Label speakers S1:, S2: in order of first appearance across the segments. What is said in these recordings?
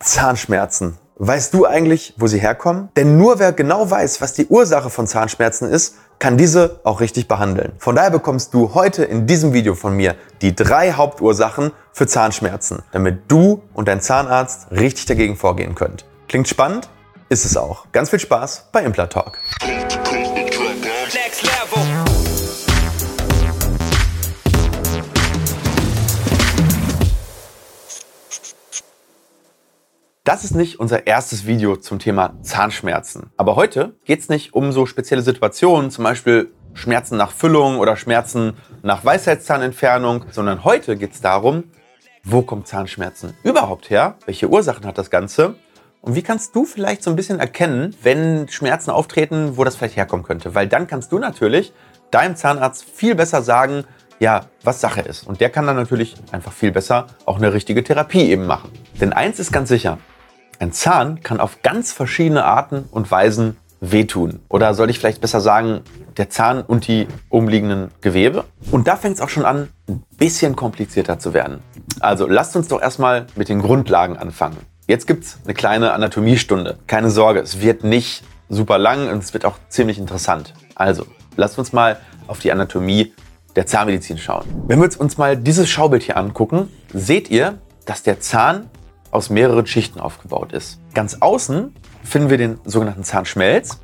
S1: Zahnschmerzen. Weißt du eigentlich, wo sie herkommen? Denn nur wer genau weiß, was die Ursache von Zahnschmerzen ist, kann diese auch richtig behandeln. Von daher bekommst du heute in diesem Video von mir die drei Hauptursachen für Zahnschmerzen, damit du und dein Zahnarzt richtig dagegen vorgehen könnt. Klingt spannend? Ist es auch. Ganz viel Spaß bei Implatalk. Next level. Das ist nicht unser erstes Video zum Thema Zahnschmerzen. Aber heute geht es nicht um so spezielle Situationen, zum Beispiel Schmerzen nach Füllung oder Schmerzen nach Weisheitszahnentfernung, sondern heute geht es darum, wo kommen Zahnschmerzen überhaupt her? Welche Ursachen hat das Ganze? Und wie kannst du vielleicht so ein bisschen erkennen, wenn Schmerzen auftreten, wo das vielleicht herkommen könnte? Weil dann kannst du natürlich deinem Zahnarzt viel besser sagen, ja, was Sache ist. Und der kann dann natürlich einfach viel besser auch eine richtige Therapie eben machen. Denn eins ist ganz sicher, ein Zahn kann auf ganz verschiedene Arten und Weisen wehtun. Oder soll ich vielleicht besser sagen, der Zahn und die umliegenden Gewebe? Und da fängt es auch schon an, ein bisschen komplizierter zu werden. Also lasst uns doch erstmal mit den Grundlagen anfangen. Jetzt gibt es eine kleine Anatomiestunde. Keine Sorge, es wird nicht super lang und es wird auch ziemlich interessant. Also, lasst uns mal auf die Anatomie der Zahnmedizin schauen. Wenn wir uns mal dieses Schaubild hier angucken, seht ihr, dass der Zahn aus mehreren Schichten aufgebaut ist. Ganz außen finden wir den sogenannten Zahnschmelz.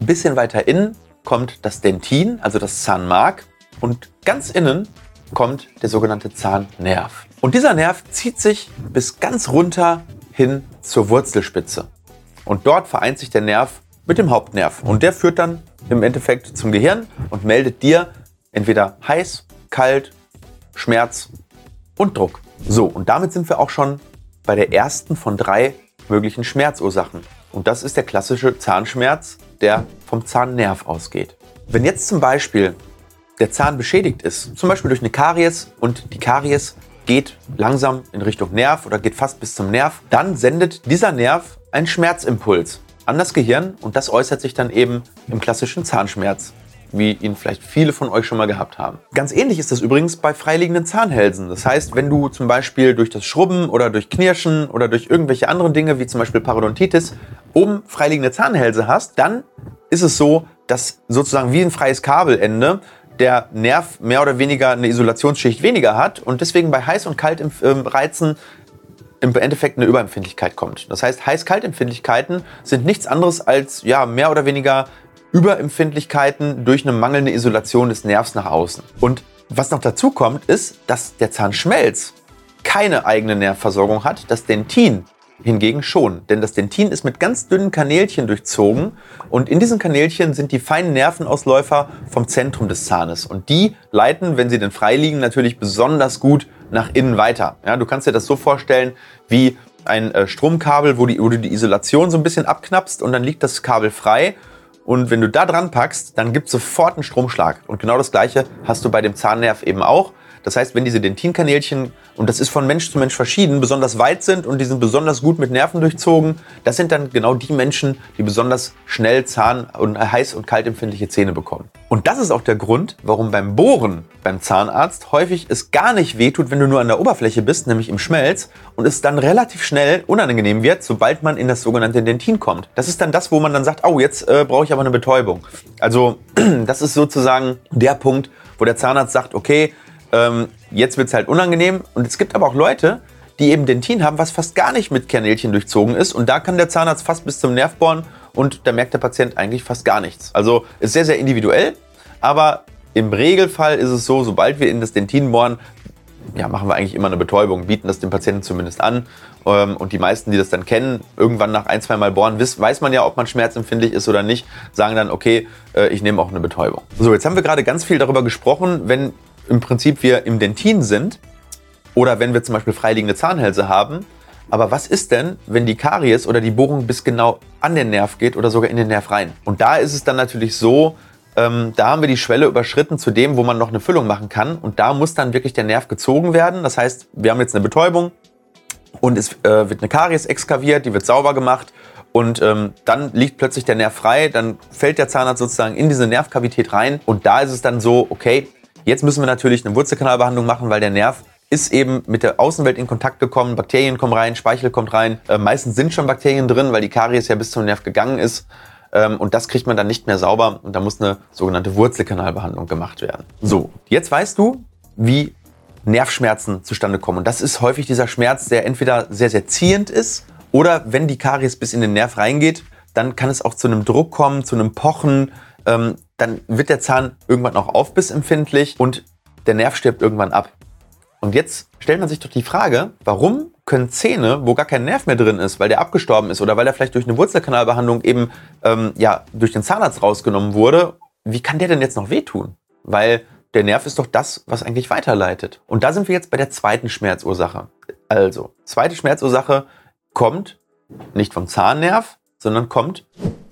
S1: Ein bisschen weiter innen kommt das Dentin, also das Zahnmark. Und ganz innen kommt der sogenannte Zahnnerv. Und dieser Nerv zieht sich bis ganz runter hin zur Wurzelspitze. Und dort vereint sich der Nerv mit dem Hauptnerv. Und der führt dann im Endeffekt zum Gehirn und meldet dir entweder heiß, kalt, Schmerz und Druck. So, und damit sind wir auch schon bei der ersten von drei möglichen Schmerzursachen. Und das ist der klassische Zahnschmerz, der vom Zahnnerv ausgeht. Wenn jetzt zum Beispiel der Zahn beschädigt ist, zum Beispiel durch eine Karies und die Karies geht langsam in Richtung Nerv oder geht fast bis zum Nerv, dann sendet dieser Nerv einen Schmerzimpuls an das Gehirn und das äußert sich dann eben im klassischen Zahnschmerz wie ihn vielleicht viele von euch schon mal gehabt haben. Ganz ähnlich ist das übrigens bei freiliegenden Zahnhälsen. Das heißt, wenn du zum Beispiel durch das Schrubben oder durch Knirschen oder durch irgendwelche anderen Dinge, wie zum Beispiel Parodontitis, oben freiliegende Zahnhälse hast, dann ist es so, dass sozusagen wie ein freies Kabelende der Nerv mehr oder weniger eine Isolationsschicht weniger hat und deswegen bei Heiß- und Kaltreizen im Endeffekt eine Überempfindlichkeit kommt. Das heißt, Heiß-Kaltempfindlichkeiten sind nichts anderes als ja mehr oder weniger Überempfindlichkeiten durch eine mangelnde Isolation des Nervs nach außen. Und was noch dazu kommt, ist, dass der Zahnschmelz keine eigene Nervversorgung hat, das Dentin hingegen schon. Denn das Dentin ist mit ganz dünnen Kanälchen durchzogen und in diesen Kanälchen sind die feinen Nervenausläufer vom Zentrum des Zahnes. Und die leiten, wenn sie denn frei liegen, natürlich besonders gut nach innen weiter. Ja, du kannst dir das so vorstellen wie ein äh, Stromkabel, wo, die, wo du die Isolation so ein bisschen abknappst und dann liegt das Kabel frei und wenn du da dran packst, dann gibt sofort einen Stromschlag. Und genau das Gleiche hast du bei dem Zahnnerv eben auch. Das heißt, wenn diese Dentinkanälchen, und das ist von Mensch zu Mensch verschieden, besonders weit sind und die sind besonders gut mit Nerven durchzogen, das sind dann genau die Menschen, die besonders schnell Zahn- und heiß- und kaltempfindliche Zähne bekommen. Und das ist auch der Grund, warum beim Bohren beim Zahnarzt häufig es gar nicht wehtut, wenn du nur an der Oberfläche bist, nämlich im Schmelz, und es dann relativ schnell unangenehm wird, sobald man in das sogenannte Dentin kommt. Das ist dann das, wo man dann sagt, oh, jetzt äh, brauche ich aber eine Betäubung. Also das ist sozusagen der Punkt, wo der Zahnarzt sagt, okay, ähm, jetzt wird es halt unangenehm. Und es gibt aber auch Leute, die eben Dentin haben, was fast gar nicht mit Kanälchen durchzogen ist. Und da kann der Zahnarzt fast bis zum Nerv bohren und da merkt der Patient eigentlich fast gar nichts. Also ist sehr, sehr individuell. Aber im Regelfall ist es so, sobald wir in das Dentin bohren, ja, machen wir eigentlich immer eine Betäubung, bieten das dem Patienten zumindest an. Ähm, und die meisten, die das dann kennen, irgendwann nach ein, zwei Mal bohren, weiß man ja, ob man schmerzempfindlich ist oder nicht, sagen dann, okay, äh, ich nehme auch eine Betäubung. So, jetzt haben wir gerade ganz viel darüber gesprochen, wenn im Prinzip wir im Dentin sind oder wenn wir zum Beispiel freiliegende Zahnhälse haben. Aber was ist denn, wenn die Karies oder die Bohrung bis genau an den Nerv geht oder sogar in den Nerv rein? Und da ist es dann natürlich so, ähm, da haben wir die Schwelle überschritten zu dem, wo man noch eine Füllung machen kann. Und da muss dann wirklich der Nerv gezogen werden. Das heißt, wir haben jetzt eine Betäubung und es äh, wird eine Karies exkaviert, die wird sauber gemacht. Und ähm, dann liegt plötzlich der Nerv frei, dann fällt der Zahnarzt sozusagen in diese Nervkavität rein. Und da ist es dann so, okay, Jetzt müssen wir natürlich eine Wurzelkanalbehandlung machen, weil der Nerv ist eben mit der Außenwelt in Kontakt gekommen, Bakterien kommen rein, Speichel kommt rein. Äh, meistens sind schon Bakterien drin, weil die Karies ja bis zum Nerv gegangen ist. Ähm, und das kriegt man dann nicht mehr sauber und da muss eine sogenannte Wurzelkanalbehandlung gemacht werden. So, jetzt weißt du, wie Nervschmerzen zustande kommen. Und das ist häufig dieser Schmerz, der entweder sehr, sehr ziehend ist oder wenn die Karies bis in den Nerv reingeht, dann kann es auch zu einem Druck kommen, zu einem Pochen. Ähm, dann wird der Zahn irgendwann auch aufbissempfindlich und der Nerv stirbt irgendwann ab. Und jetzt stellt man sich doch die Frage, warum können Zähne, wo gar kein Nerv mehr drin ist, weil der abgestorben ist oder weil er vielleicht durch eine Wurzelkanalbehandlung eben ähm, ja, durch den Zahnarzt rausgenommen wurde, wie kann der denn jetzt noch wehtun? Weil der Nerv ist doch das, was eigentlich weiterleitet. Und da sind wir jetzt bei der zweiten Schmerzursache. Also, zweite Schmerzursache kommt nicht vom Zahnnerv, sondern kommt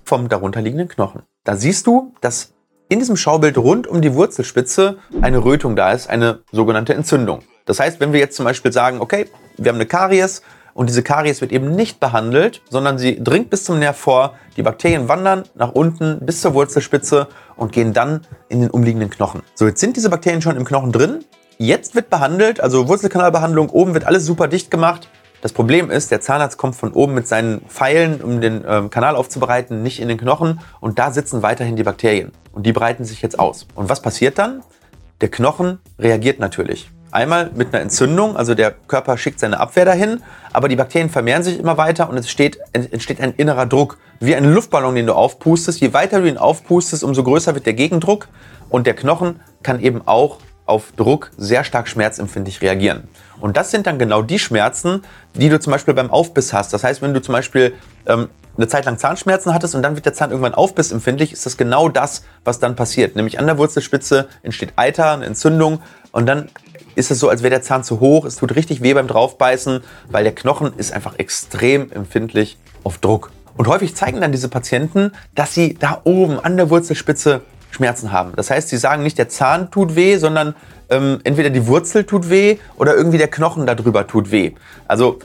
S1: vom darunterliegenden Knochen. Da siehst du, dass in diesem Schaubild rund um die Wurzelspitze eine Rötung da ist, eine sogenannte Entzündung. Das heißt, wenn wir jetzt zum Beispiel sagen, okay, wir haben eine Karies und diese Karies wird eben nicht behandelt, sondern sie dringt bis zum Nerv vor, die Bakterien wandern nach unten bis zur Wurzelspitze und gehen dann in den umliegenden Knochen. So, jetzt sind diese Bakterien schon im Knochen drin. Jetzt wird behandelt, also Wurzelkanalbehandlung, oben wird alles super dicht gemacht. Das Problem ist, der Zahnarzt kommt von oben mit seinen Pfeilen, um den ähm, Kanal aufzubereiten, nicht in den Knochen und da sitzen weiterhin die Bakterien und die breiten sich jetzt aus. Und was passiert dann? Der Knochen reagiert natürlich. Einmal mit einer Entzündung, also der Körper schickt seine Abwehr dahin, aber die Bakterien vermehren sich immer weiter und es steht, entsteht ein innerer Druck, wie ein Luftballon, den du aufpustest. Je weiter du ihn aufpustest, umso größer wird der Gegendruck und der Knochen kann eben auch auf Druck sehr stark schmerzempfindlich reagieren. Und das sind dann genau die Schmerzen, die du zum Beispiel beim Aufbiss hast. Das heißt, wenn du zum Beispiel ähm, eine Zeit lang Zahnschmerzen hattest und dann wird der Zahn irgendwann aufbissempfindlich, ist das genau das, was dann passiert. Nämlich an der Wurzelspitze entsteht Eiter, eine Entzündung und dann ist es so, als wäre der Zahn zu hoch. Es tut richtig weh beim Draufbeißen, weil der Knochen ist einfach extrem empfindlich auf Druck. Und häufig zeigen dann diese Patienten, dass sie da oben an der Wurzelspitze Schmerzen haben. Das heißt, sie sagen nicht, der Zahn tut weh, sondern ähm, entweder die Wurzel tut weh oder irgendwie der Knochen darüber tut weh. Also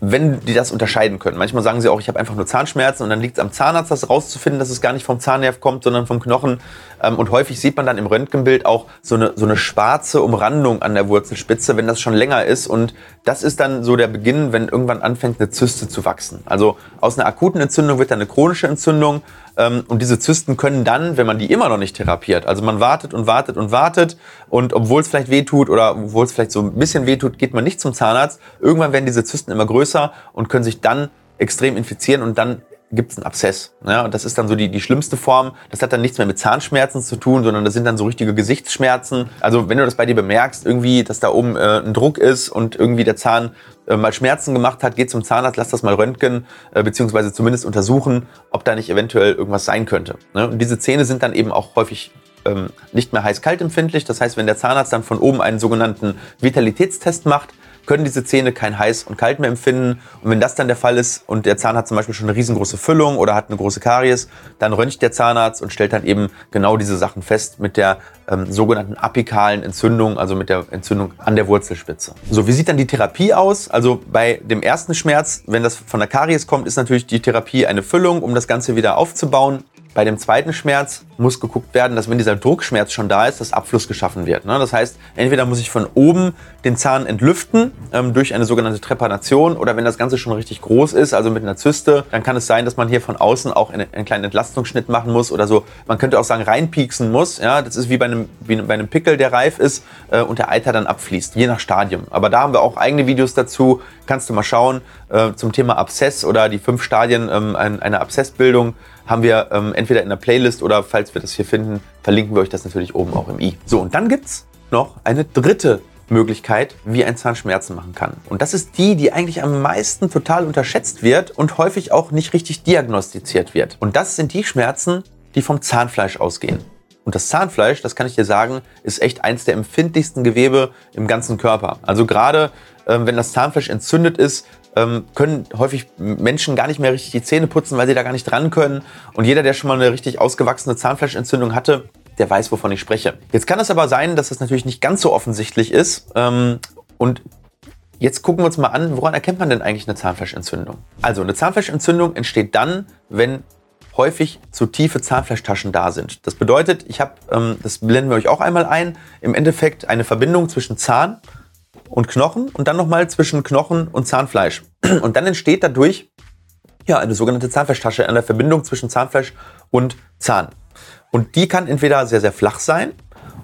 S1: wenn die das unterscheiden können. Manchmal sagen sie auch, ich habe einfach nur Zahnschmerzen und dann liegt es am Zahnarzt, das rauszufinden, dass es gar nicht vom Zahnnerv kommt, sondern vom Knochen. Ähm, und häufig sieht man dann im Röntgenbild auch so eine, so eine schwarze Umrandung an der Wurzelspitze, wenn das schon länger ist. Und das ist dann so der Beginn, wenn irgendwann anfängt, eine Zyste zu wachsen. Also aus einer akuten Entzündung wird dann eine chronische Entzündung. Ähm, und diese Zysten können dann, wenn man die immer noch nicht therapiert, also man wartet und wartet und wartet und obwohl es vielleicht wehtut oder obwohl es vielleicht so ein bisschen wehtut, geht man nicht zum Zahnarzt. Irgendwann werden diese Zysten immer größer und können sich dann extrem infizieren und dann gibt es einen Abszess. Ja, und das ist dann so die, die schlimmste Form. Das hat dann nichts mehr mit Zahnschmerzen zu tun, sondern das sind dann so richtige Gesichtsschmerzen. Also wenn du das bei dir bemerkst, irgendwie, dass da oben äh, ein Druck ist und irgendwie der Zahn äh, mal Schmerzen gemacht hat, geh zum Zahnarzt, lass das mal röntgen, äh, beziehungsweise zumindest untersuchen, ob da nicht eventuell irgendwas sein könnte. Ne? Und diese Zähne sind dann eben auch häufig ähm, nicht mehr heiß-kalt empfindlich. Das heißt, wenn der Zahnarzt dann von oben einen sogenannten Vitalitätstest macht, können diese Zähne kein heiß und kalt mehr empfinden. Und wenn das dann der Fall ist und der Zahn hat zum Beispiel schon eine riesengroße Füllung oder hat eine große Karies, dann röntgt der Zahnarzt und stellt dann eben genau diese Sachen fest mit der ähm, sogenannten apikalen Entzündung, also mit der Entzündung an der Wurzelspitze. So, wie sieht dann die Therapie aus? Also bei dem ersten Schmerz, wenn das von der Karies kommt, ist natürlich die Therapie eine Füllung, um das Ganze wieder aufzubauen. Bei dem zweiten Schmerz muss geguckt werden, dass wenn dieser Druckschmerz schon da ist, dass Abfluss geschaffen wird. Ne? Das heißt, entweder muss ich von oben den Zahn entlüften ähm, durch eine sogenannte Trepanation oder wenn das Ganze schon richtig groß ist, also mit einer Zyste, dann kann es sein, dass man hier von außen auch einen, einen kleinen Entlastungsschnitt machen muss oder so. Man könnte auch sagen, reinpieksen muss. Das ist wie bei einem, wie bei einem Pickel, der reif ist äh, und der Eiter dann abfließt, je nach Stadium. Aber da haben wir auch eigene Videos dazu. Kannst du mal schauen äh, zum Thema Abszess oder die fünf Stadien ähm, einer Abszessbildung haben wir ähm, entweder in der Playlist oder falls wir das hier finden, verlinken wir euch das natürlich oben auch im i. So, und dann gibt es noch eine dritte Möglichkeit, wie ein Zahn Schmerzen machen kann. Und das ist die, die eigentlich am meisten total unterschätzt wird und häufig auch nicht richtig diagnostiziert wird. Und das sind die Schmerzen, die vom Zahnfleisch ausgehen. Und das Zahnfleisch, das kann ich dir sagen, ist echt eins der empfindlichsten Gewebe im ganzen Körper. Also gerade äh, wenn das Zahnfleisch entzündet ist, ähm, können häufig Menschen gar nicht mehr richtig die Zähne putzen, weil sie da gar nicht dran können. Und jeder, der schon mal eine richtig ausgewachsene Zahnfleischentzündung hatte, der weiß, wovon ich spreche. Jetzt kann es aber sein, dass das natürlich nicht ganz so offensichtlich ist. Ähm, und jetzt gucken wir uns mal an, woran erkennt man denn eigentlich eine Zahnfleischentzündung? Also eine Zahnfleischentzündung entsteht dann, wenn häufig zu tiefe Zahnfleischtaschen da sind. Das bedeutet, ich habe, ähm, das blenden wir euch auch einmal ein, im Endeffekt eine Verbindung zwischen Zahn und Knochen und dann nochmal zwischen Knochen und Zahnfleisch. Und dann entsteht dadurch ja, eine sogenannte Zahnfleischtasche der Verbindung zwischen Zahnfleisch und Zahn. Und die kann entweder sehr, sehr flach sein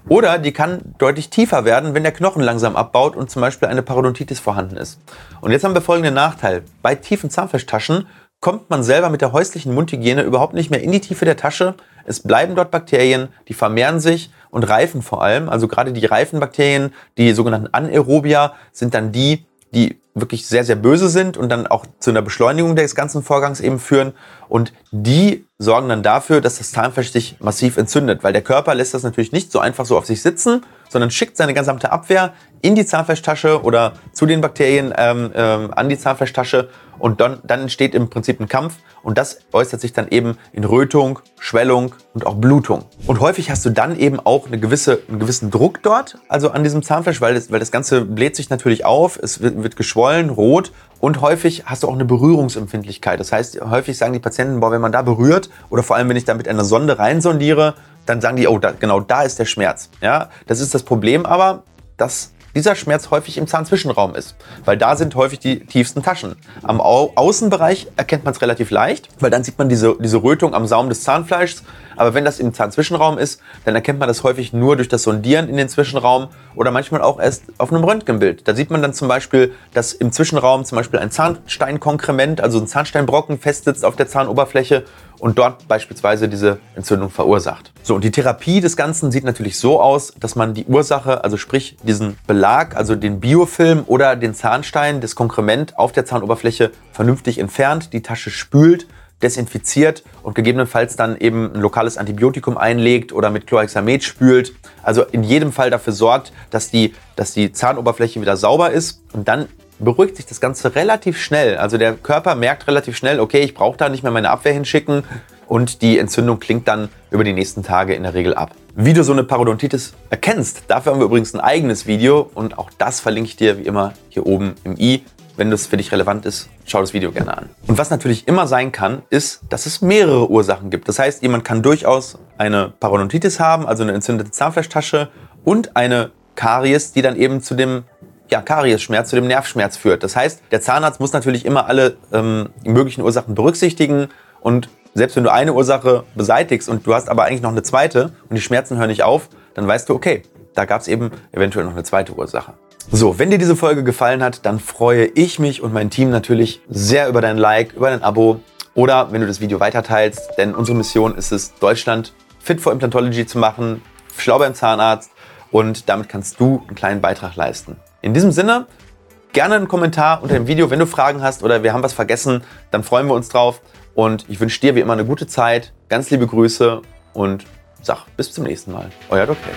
S1: oder die kann deutlich tiefer werden, wenn der Knochen langsam abbaut und zum Beispiel eine Parodontitis vorhanden ist. Und jetzt haben wir folgenden Nachteil. Bei tiefen Zahnfleischtaschen kommt man selber mit der häuslichen Mundhygiene überhaupt nicht mehr in die Tiefe der Tasche. Es bleiben dort Bakterien, die vermehren sich und reifen vor allem. Also gerade die reifen Bakterien, die sogenannten Anaerobia, sind dann die, die wirklich sehr, sehr böse sind und dann auch zu einer Beschleunigung des ganzen Vorgangs eben führen. Und die sorgen dann dafür, dass das Zahnfleisch sich massiv entzündet, weil der Körper lässt das natürlich nicht so einfach so auf sich sitzen, sondern schickt seine gesamte Abwehr in die Zahnfleischtasche oder zu den Bakterien ähm, ähm, an die Zahnfleischtasche und dann, dann entsteht im Prinzip ein Kampf und das äußert sich dann eben in Rötung, Schwellung und auch Blutung. Und häufig hast du dann eben auch eine gewisse, einen gewissen Druck dort, also an diesem Zahnfleisch, weil das, weil das Ganze bläht sich natürlich auf, es wird, wird geschwollen, rot und häufig hast du auch eine Berührungsempfindlichkeit. Das heißt, häufig sagen die Patienten, boah, wenn man da berührt oder vor allem, wenn ich da mit einer Sonde reinsondiere, dann sagen die, oh, da, genau da ist der Schmerz. Ja, das ist das Problem aber, dass dieser Schmerz häufig im Zahnzwischenraum ist, weil da sind häufig die tiefsten Taschen. Am Au Außenbereich erkennt man es relativ leicht, weil dann sieht man diese, diese Rötung am Saum des Zahnfleischs. Aber wenn das im Zahnzwischenraum ist, dann erkennt man das häufig nur durch das Sondieren in den Zwischenraum oder manchmal auch erst auf einem Röntgenbild. Da sieht man dann zum Beispiel, dass im Zwischenraum zum Beispiel ein Zahnsteinkonkrement, also ein Zahnsteinbrocken festsitzt auf der Zahnoberfläche und dort beispielsweise diese Entzündung verursacht. So, und die Therapie des Ganzen sieht natürlich so aus, dass man die Ursache, also sprich diesen Belag, also den Biofilm oder den Zahnstein, das Konkrement auf der Zahnoberfläche vernünftig entfernt, die Tasche spült, desinfiziert und gegebenenfalls dann eben ein lokales Antibiotikum einlegt oder mit Chlorhexamet spült. Also in jedem Fall dafür sorgt, dass die, dass die Zahnoberfläche wieder sauber ist und dann beruhigt sich das Ganze relativ schnell. Also der Körper merkt relativ schnell, okay, ich brauche da nicht mehr meine Abwehr hinschicken und die Entzündung klingt dann über die nächsten Tage in der Regel ab. Wie du so eine Parodontitis erkennst, dafür haben wir übrigens ein eigenes Video und auch das verlinke ich dir wie immer hier oben im i. Wenn das für dich relevant ist, schau das Video gerne an. Und was natürlich immer sein kann, ist, dass es mehrere Ursachen gibt. Das heißt, jemand kann durchaus eine Parodontitis haben, also eine entzündete Zahnfleischtasche und eine Karies, die dann eben zu dem ja, Kariesschmerz, zu dem Nervschmerz führt. Das heißt, der Zahnarzt muss natürlich immer alle ähm, möglichen Ursachen berücksichtigen und selbst wenn du eine Ursache beseitigst und du hast aber eigentlich noch eine zweite und die Schmerzen hören nicht auf, dann weißt du, okay, da gab es eben eventuell noch eine zweite Ursache. So, wenn dir diese Folge gefallen hat, dann freue ich mich und mein Team natürlich sehr über dein Like, über dein Abo oder wenn du das Video weiterteilst, denn unsere Mission ist es, Deutschland fit for Implantology zu machen, schlau beim Zahnarzt und damit kannst du einen kleinen Beitrag leisten. In diesem Sinne, gerne einen Kommentar unter dem Video, wenn du Fragen hast oder wir haben was vergessen, dann freuen wir uns drauf. Und ich wünsche dir wie immer eine gute Zeit, ganz liebe Grüße und sag bis zum nächsten Mal. Euer Dr.